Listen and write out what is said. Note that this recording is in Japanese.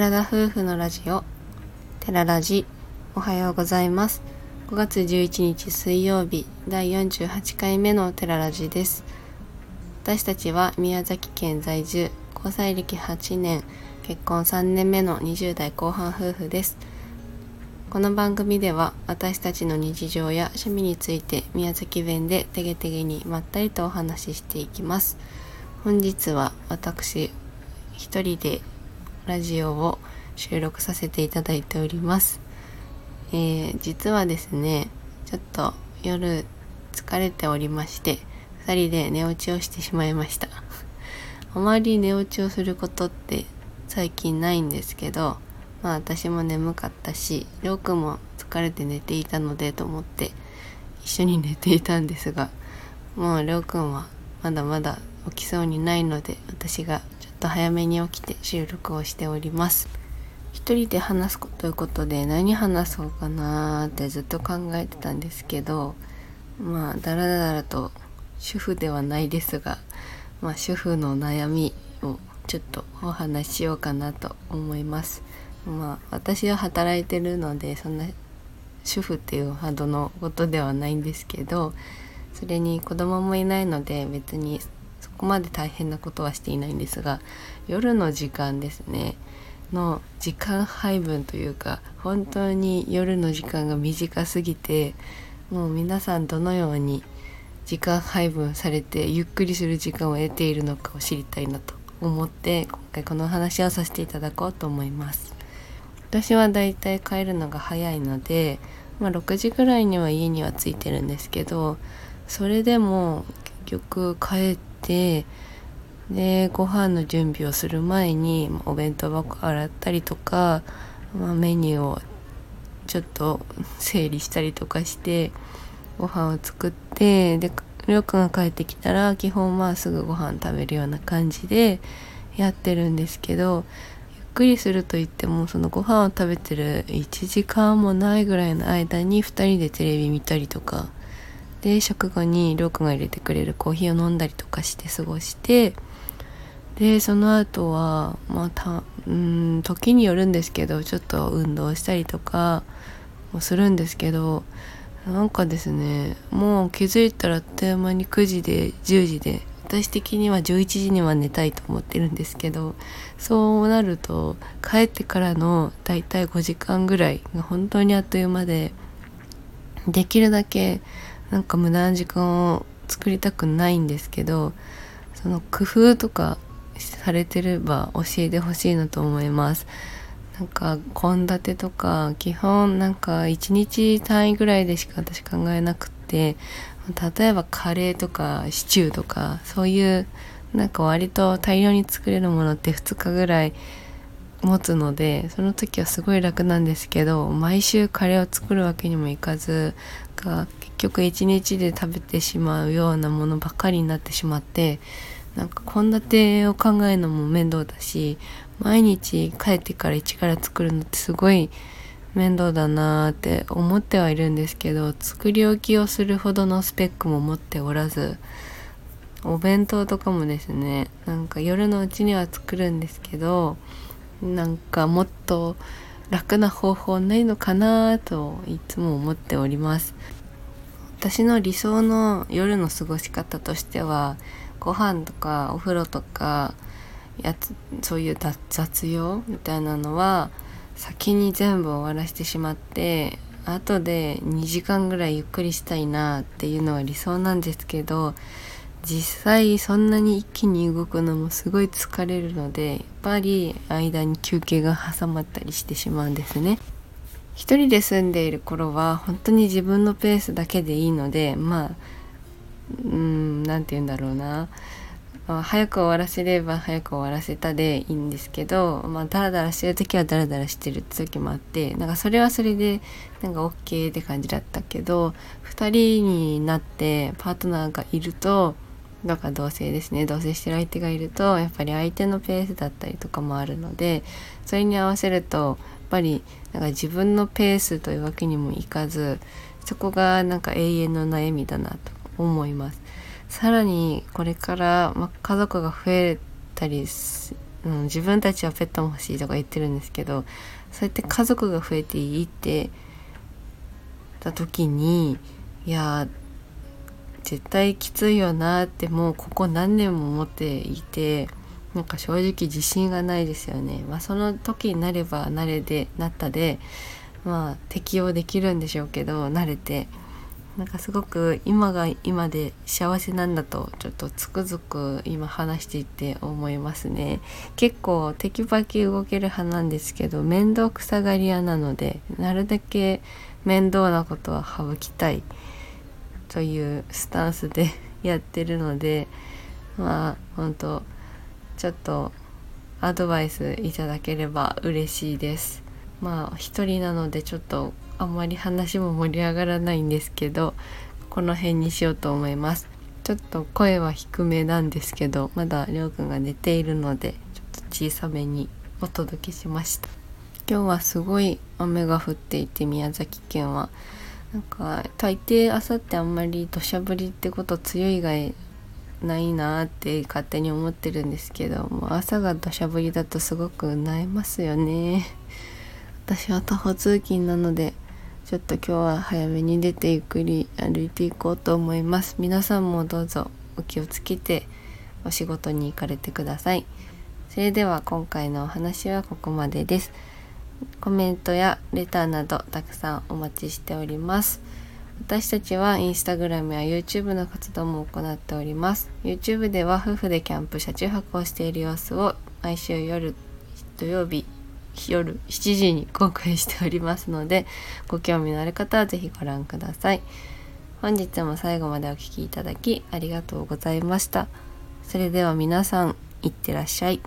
寺田夫婦のラジオ。寺ラジおはようございます。5月11日水曜日第48回目の寺ラジです。私たちは宮崎県在住交際歴8年結婚3年目の20代後半夫婦です。この番組では私たちの日常や趣味について宮崎弁でてげてげにまったりとお話ししていきます。本日は私一人でラジオを収録させていただいております。えー、実はですねちょっと夜疲れておりまして2人で寝落ちをしてしまいました。あまり寝落ちをすることって最近ないんですけどまあ私も眠かったしりょうくんも疲れて寝ていたのでと思って一緒に寝ていたんですがもうりょうくんはまだまだ起きそうにないので私がちょっと早めに起きて収録をしております。一人で話すということで何話そうかなーってずっと考えてたんですけどまあだらだらと主婦ではないですがまあ主婦の悩みをちょっとお話ししようかなと思います。まあ私は働いてるのでそんな主婦っていうほどのことではないんですけどそれに子供もいないので別にこまで大変なことはしていないんですが夜の時間ですねの時間配分というか本当に夜の時間が短すぎてもう皆さんどのように時間配分されてゆっくりする時間を得ているのかを知りたいなと思って今回この話をさせていただこうと思います。私はだいたい帰るのが早いので、まあ、6時ぐらいには家には着いてるんですけどそれでも結局帰ってでご飯の準備をする前にお弁当箱洗ったりとか、まあ、メニューをちょっと 整理したりとかしてご飯を作ってでりょうくんが帰ってきたら基本まあすぐご飯食べるような感じでやってるんですけどゆっくりすると言ってもそのご飯を食べてる1時間もないぐらいの間に2人でテレビ見たりとかで食後にりょうくんが入れてくれるコーヒーを飲んだりとかして過ごしてでその後はまたうん時によるんですけどちょっと運動したりとかもするんですけどなんかですねもう気づいたらあっという間に9時で10時で私的には11時には寝たいと思ってるんですけどそうなると帰ってからのだいたい5時間ぐらいが本当にあっという間でできるだけなんか無駄な時間を作りたくないんですけどその工夫とかされてれば教えてほしいなと思います。なんか献立とか基本なんか1日単位ぐらいでしか私考えなくって例えばカレーとかシチューとかそういうなんか割と大量に作れるものって2日ぐらい持つのでその時はすごい楽なんですけど毎週カレーを作るわけにもいかずが結局1日で食べてしまうようなものばかりになってしまってなんか献立を考えるのも面倒だし毎日帰ってから一から作るのってすごい面倒だなーって思ってはいるんですけど作り置きをするほどのスペックも持っておらずお弁当とかもですねなんか夜のうちには作るんですけどなんかもっと楽な方法ないのかなといつも思っております。私の理想の夜の過ごし方としてはご飯とかお風呂とかやつそういう雑用みたいなのは先に全部終わらせてしまって後で2時間ぐらいゆっくりしたいなっていうのは理想なんですけど実際そんなに一気に動くのもすごい疲れるのでやっぱり間に休憩が挟まったりしてしまうんですね。一人で住んでいる頃は本当に自分のペースだけでいいのでまあうん何て言うんだろうな早く終わらせれば早く終わらせたでいいんですけど、まあ、ダラダラしてる時はダラダラしてる時もあってなんかそれはそれでなんか OK って感じだったけど2人になってパートナーがいるとだか同性ですね同棲してる相手がいるとやっぱり相手のペースだったりとかもあるのでそれに合わせるとやっぱりなんか自分のペースというわけにもいかずそこがなんか永遠の悩みだなと思います。さらにこれから、ま、家族が増えたりうん、自分たちはペットも欲しいとか言ってるんですけどそうやって家族が増えていいってた時にいや絶対きついよなってもうここ何年も思っていてなんか正直自信がないですよね。まあ、その時になれば慣れでなったでまあ適応できるんでしょうけど慣れて。なんかすごく今が今で幸せなんだとちょっとつくづく今話していて思いますね。結構テキパキ動ける派なんですけど面倒くさがり屋なのでなるだけ面倒なことは省きたい。というスタンスでやってるのでまあ本当ちょっとアドバイスいただければ嬉しいです。まあ一人なのでちょっとあんまり話も盛り上がらないんですけどこの辺にしようと思います。ちょっと声は低めなんですけどまだりょうくんが寝ているのでちょっと小さめにお届けしました。今日はすごい雨が降っていて宮崎県は。なんか大抵あさってあんまり土砂降りってこと強い以外ないなって勝手に思ってるんですけども朝が土砂降りだとすごく萎えますよね。私は徒歩通勤なのでちょっと今日は早めに出てゆっくり歩いていこうと思います。皆さんもどうぞお気をつけてお仕事に行かれてください。それでは今回のお話はここまでです。コメントやレターなどたくさんお待ちしております。私たちはインスタグラムや YouTube の活動も行っております。YouTube では夫婦でキャンプ車中泊をしている様子を毎週夜土曜日夜7時に公開しておりますのでご興味のある方は是非ご覧ください。本日も最後までお聴きいただきありがとうございました。それでは皆さんいってらっしゃい。